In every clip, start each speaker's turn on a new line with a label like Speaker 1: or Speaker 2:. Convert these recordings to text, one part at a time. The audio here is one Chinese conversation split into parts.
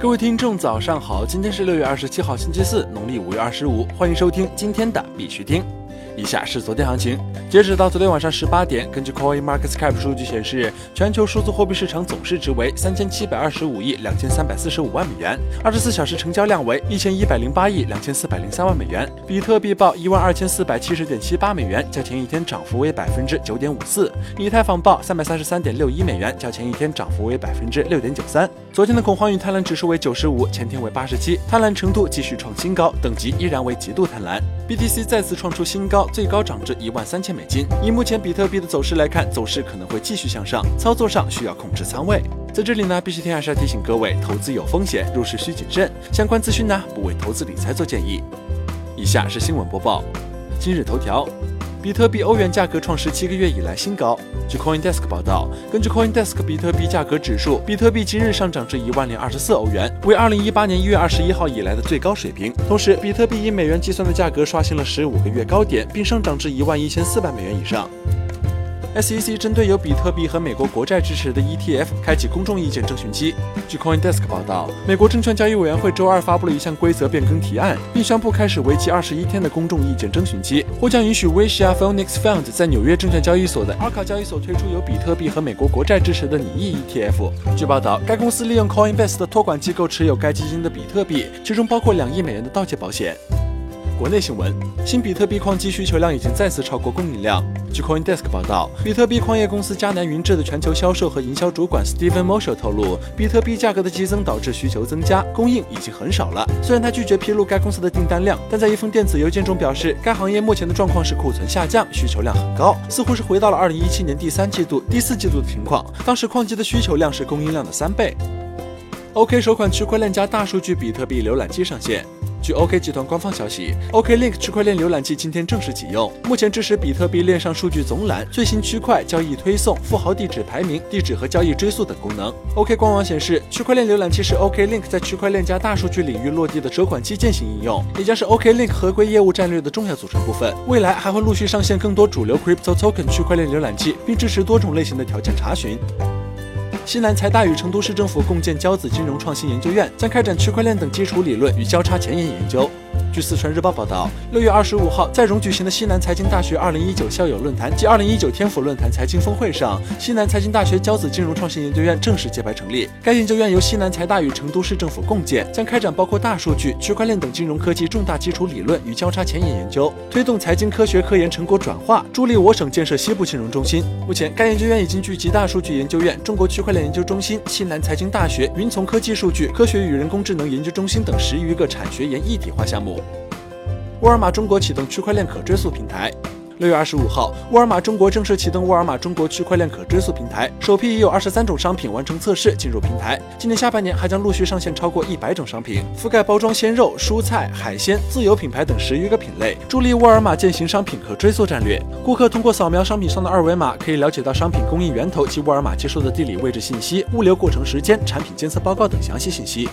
Speaker 1: 各位听众，早上好！今天是六月二十七号，星期四，农历五月二十五。欢迎收听今天的必须听。以下是昨天行情，截止到昨天晚上十八点，根据 Coin Market Cap 数据显示，全球数字货币市场总市值为三千七百二十五亿两千三百四十五万美元，二十四小时成交量为一千一百零八亿两千四百零三万美元。比特币报一万二千四百七十点七八美元，较前一天涨幅为百分之九点五四。以太坊报三百三十三点六一美元，较前一天涨幅为百分之六点九三。昨天的恐慌与贪婪指数为九十五，前天为八十七，贪婪程度继续创新高，等级依然为极度贪婪。BTC 再次创出新高，最高涨至一万三千美金。以目前比特币的走势来看，走势可能会继续向上，操作上需要控制仓位。在这里呢，必须天还是要提醒各位，投资有风险，入市需谨慎。相关资讯呢，不为投资理财做建议。以下是新闻播报。今日头条。比特币欧元价格创十七个月以来新高。据 CoinDesk 报道，根据 CoinDesk 比特币价格指数，比特币今日上涨至一万零二十四欧元，为二零一八年一月二十一号以来的最高水平。同时，比特币以美元计算的价格刷新了十五个月高点，并上涨至一万一千四百美元以上。SEC 针对有比特币和美国国债支持的 ETF 开启公众意见征询期。据 CoinDesk 报道，美国证券交易委员会周二发布了一项规则变更提案，并宣布开始为期二十一天的公众意见征询期，或将允许 Wisha Phoenix Fund 在纽约证券交易所的 Arca 交易所推出有比特币和美国国债支持的拟议 ETF。据报道，该公司利用 Coinbase 的托管机构持有该基金的比特币，其中包括两亿美元的盗窃保险。国内新闻：新比特币矿机需求量已经再次超过供应量。据 CoinDesk 报道，比特币矿业公司迦南云智的全球销售和营销主管 Steven Mosher 透露，比特币价格的激增导致需求增加，供应已经很少了。虽然他拒绝披露该公司的订单量，但在一封电子邮件中表示，该行业目前的状况是库存下降，需求量很高，似乎是回到了2017年第三季度、第四季度的情况，当时矿机的需求量是供应量的三倍。OK 首款区块链加大数据比特币浏览器上线。据 OK 集团官方消息，OK Link 区块链浏览器今天正式启用，目前支持比特币链上数据总览、最新区块交易推送、富豪地址排名、地址和交易追溯等功能。OK 官网显示，区块链浏览器是 OK Link 在区块链加大数据领域落地的首款基建型应用，也将是 OK Link 合规业务战略的重要组成部分。未来还会陆续上线更多主流 Crypto Token 区块链浏览器，并支持多种类型的条件查询。西南财大与成都市政府共建交子金融创新研究院，将开展区块链等基础理论与交叉前沿研究。据四川日报报道，六月二十五号在蓉举行的西南财经大学二零一九校友论坛及二零一九天府论坛财经峰会上，西南财经大学交子金融创新研究院正式揭牌成立。该研究院由西南财大与成都市政府共建，将开展包括大数据、区块链等金融科技重大基础理论与交叉前沿研究，推动财经科学科研成果转化，助力我省建设西部金融中心。目前，该研究院已经聚集大数据研究院、中国区块链研究中心、西南财经大学、云从科技数据、科学与人工智能研究中心等十余个产学研一体化项目。沃尔玛中国启动区块链可追溯平台。六月二十五号，沃尔玛中国正式启动沃尔玛中国区块链可追溯平台，首批已有二十三种商品完成测试进入平台。今年下半年还将陆续上线超过一百种商品，覆盖包装鲜肉、蔬菜、海鲜、自有品牌等十余个品类，助力沃尔玛践行商品可追溯战略。顾客通过扫描商品上的二维码，可以了解到商品供应源头及沃尔玛接收的地理位置信息、物流过程时间、产品监测报告等详细信息。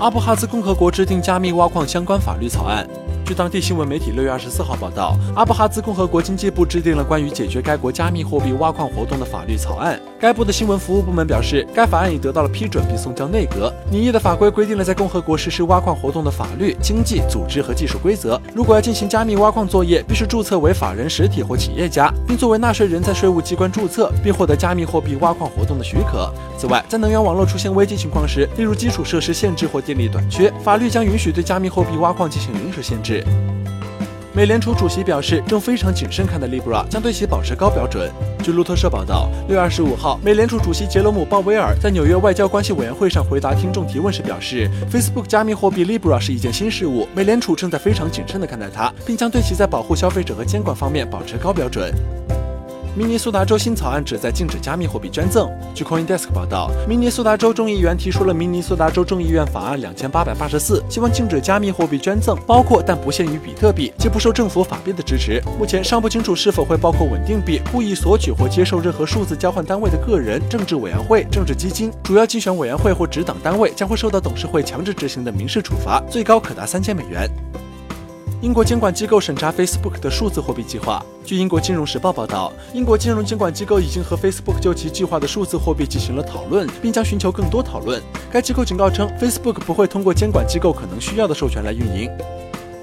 Speaker 1: 阿布哈兹共和国制定加密挖矿相关法律草案。据当地新闻媒体六月二十四号报道，阿布哈兹共和国经济部制定了关于解决该国加密货币挖矿活动的法律草案。该部的新闻服务部门表示，该法案已得到了批准并送交内阁。拟议的法规规定了在共和国实施挖矿活动的法律、经济、组织和技术规则。如果要进行加密挖矿作业，必须注册为法人实体或企业家，并作为纳税人在税务机关注册，并获得加密货币挖矿活动的许可。此外，在能源网络出现危机情况时，例如基础设施限制或电力短缺，法律将允许对加密货币挖矿进行临时限制。美联储主席表示，正非常谨慎看待 Libra，将对其保持高标准。据路透社报道，六月二十五号，美联储主席杰罗姆·鲍威尔在纽约外交关系委员会上回答听众提问时表示，Facebook 加密货币 Libra 是一件新事物，美联储正在非常谨慎地看待它，并将对其在保护消费者和监管方面保持高标准。明尼苏达州新草案旨在禁止加密货币捐赠。据 CoinDesk 报道，明尼苏达州众议员提出了明尼苏达州众议院法案两千八百八十四，希望禁止加密货币捐赠，包括但不限于比特币，既不受政府法币的支持。目前尚不清楚是否会包括稳定币、故意索取或接受任何数字交换单位的个人、政治委员会、政治基金、主要竞选委员会或指党单位将会受到董事会强制执行的民事处罚，最高可达三千美元。英国监管机构审查 Facebook 的数字货币计划。据英国金融时报报道，英国金融监管机构已经和 Facebook 就其计划的数字货币进行了讨论，并将寻求更多讨论。该机构警告称，Facebook 不会通过监管机构可能需要的授权来运营。